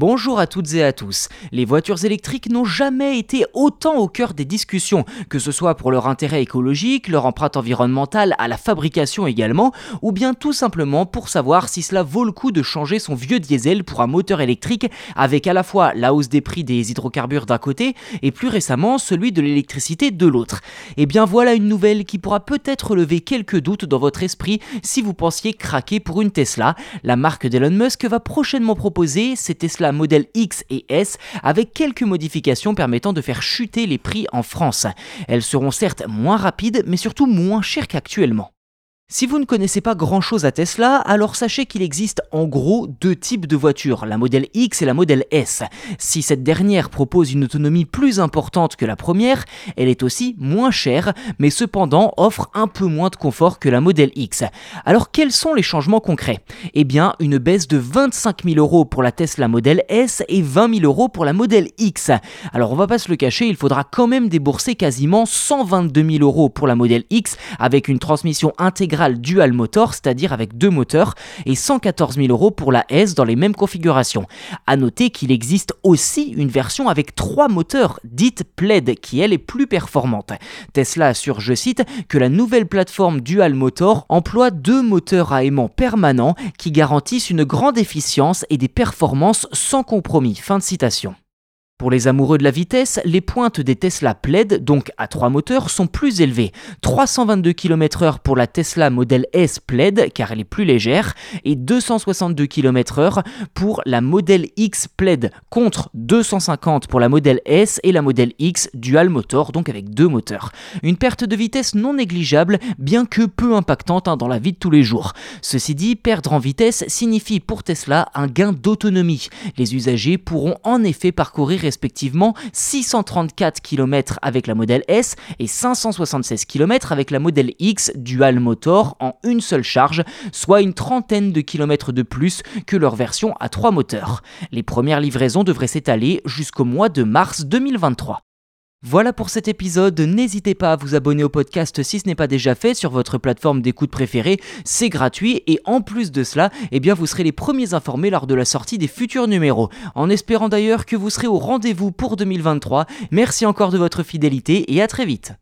Bonjour à toutes et à tous. Les voitures électriques n'ont jamais été autant au cœur des discussions, que ce soit pour leur intérêt écologique, leur empreinte environnementale à la fabrication également, ou bien tout simplement pour savoir si cela vaut le coup de changer son vieux diesel pour un moteur électrique avec à la fois la hausse des prix des hydrocarbures d'un côté et plus récemment celui de l'électricité de l'autre. Et eh bien voilà une nouvelle qui pourra peut-être lever quelques doutes dans votre esprit si vous pensiez craquer pour une Tesla. La marque d'Elon Musk va prochainement proposer ces Tesla la modèle X et S avec quelques modifications permettant de faire chuter les prix en France. Elles seront certes moins rapides mais surtout moins chères qu'actuellement. Si vous ne connaissez pas grand chose à Tesla, alors sachez qu'il existe en gros deux types de voitures, la modèle X et la modèle S. Si cette dernière propose une autonomie plus importante que la première, elle est aussi moins chère, mais cependant offre un peu moins de confort que la modèle X. Alors quels sont les changements concrets? Eh bien, une baisse de 25 000 euros pour la Tesla modèle S et 20 000 euros pour la modèle X. Alors on va pas se le cacher, il faudra quand même débourser quasiment 122 000 euros pour la modèle X avec une transmission dual motor, c'est-à-dire avec deux moteurs, et 114 000 euros pour la S dans les mêmes configurations. A noter qu'il existe aussi une version avec trois moteurs, dite Plaid, qui elle est plus performante. Tesla assure, je cite, que la nouvelle plateforme dual motor emploie deux moteurs à aimant permanent qui garantissent une grande efficience et des performances sans compromis. Fin de citation. Pour les amoureux de la vitesse, les pointes des Tesla Plaid, donc à trois moteurs, sont plus élevées. 322 km/h pour la Tesla Model S Plaid, car elle est plus légère, et 262 km/h pour la Model X Plaid, contre 250 pour la Model S et la Model X Dual Motor, donc avec deux moteurs. Une perte de vitesse non négligeable, bien que peu impactante hein, dans la vie de tous les jours. Ceci dit, perdre en vitesse signifie pour Tesla un gain d'autonomie. Les usagers pourront en effet parcourir respectivement 634 km avec la modèle S et 576 km avec la modèle X dual motor en une seule charge, soit une trentaine de kilomètres de plus que leur version à trois moteurs. Les premières livraisons devraient s'étaler jusqu'au mois de mars 2023. Voilà pour cet épisode, n'hésitez pas à vous abonner au podcast si ce n'est pas déjà fait sur votre plateforme d'écoute préférée, c'est gratuit et en plus de cela, eh bien vous serez les premiers informés lors de la sortie des futurs numéros. En espérant d'ailleurs que vous serez au rendez-vous pour 2023, merci encore de votre fidélité et à très vite.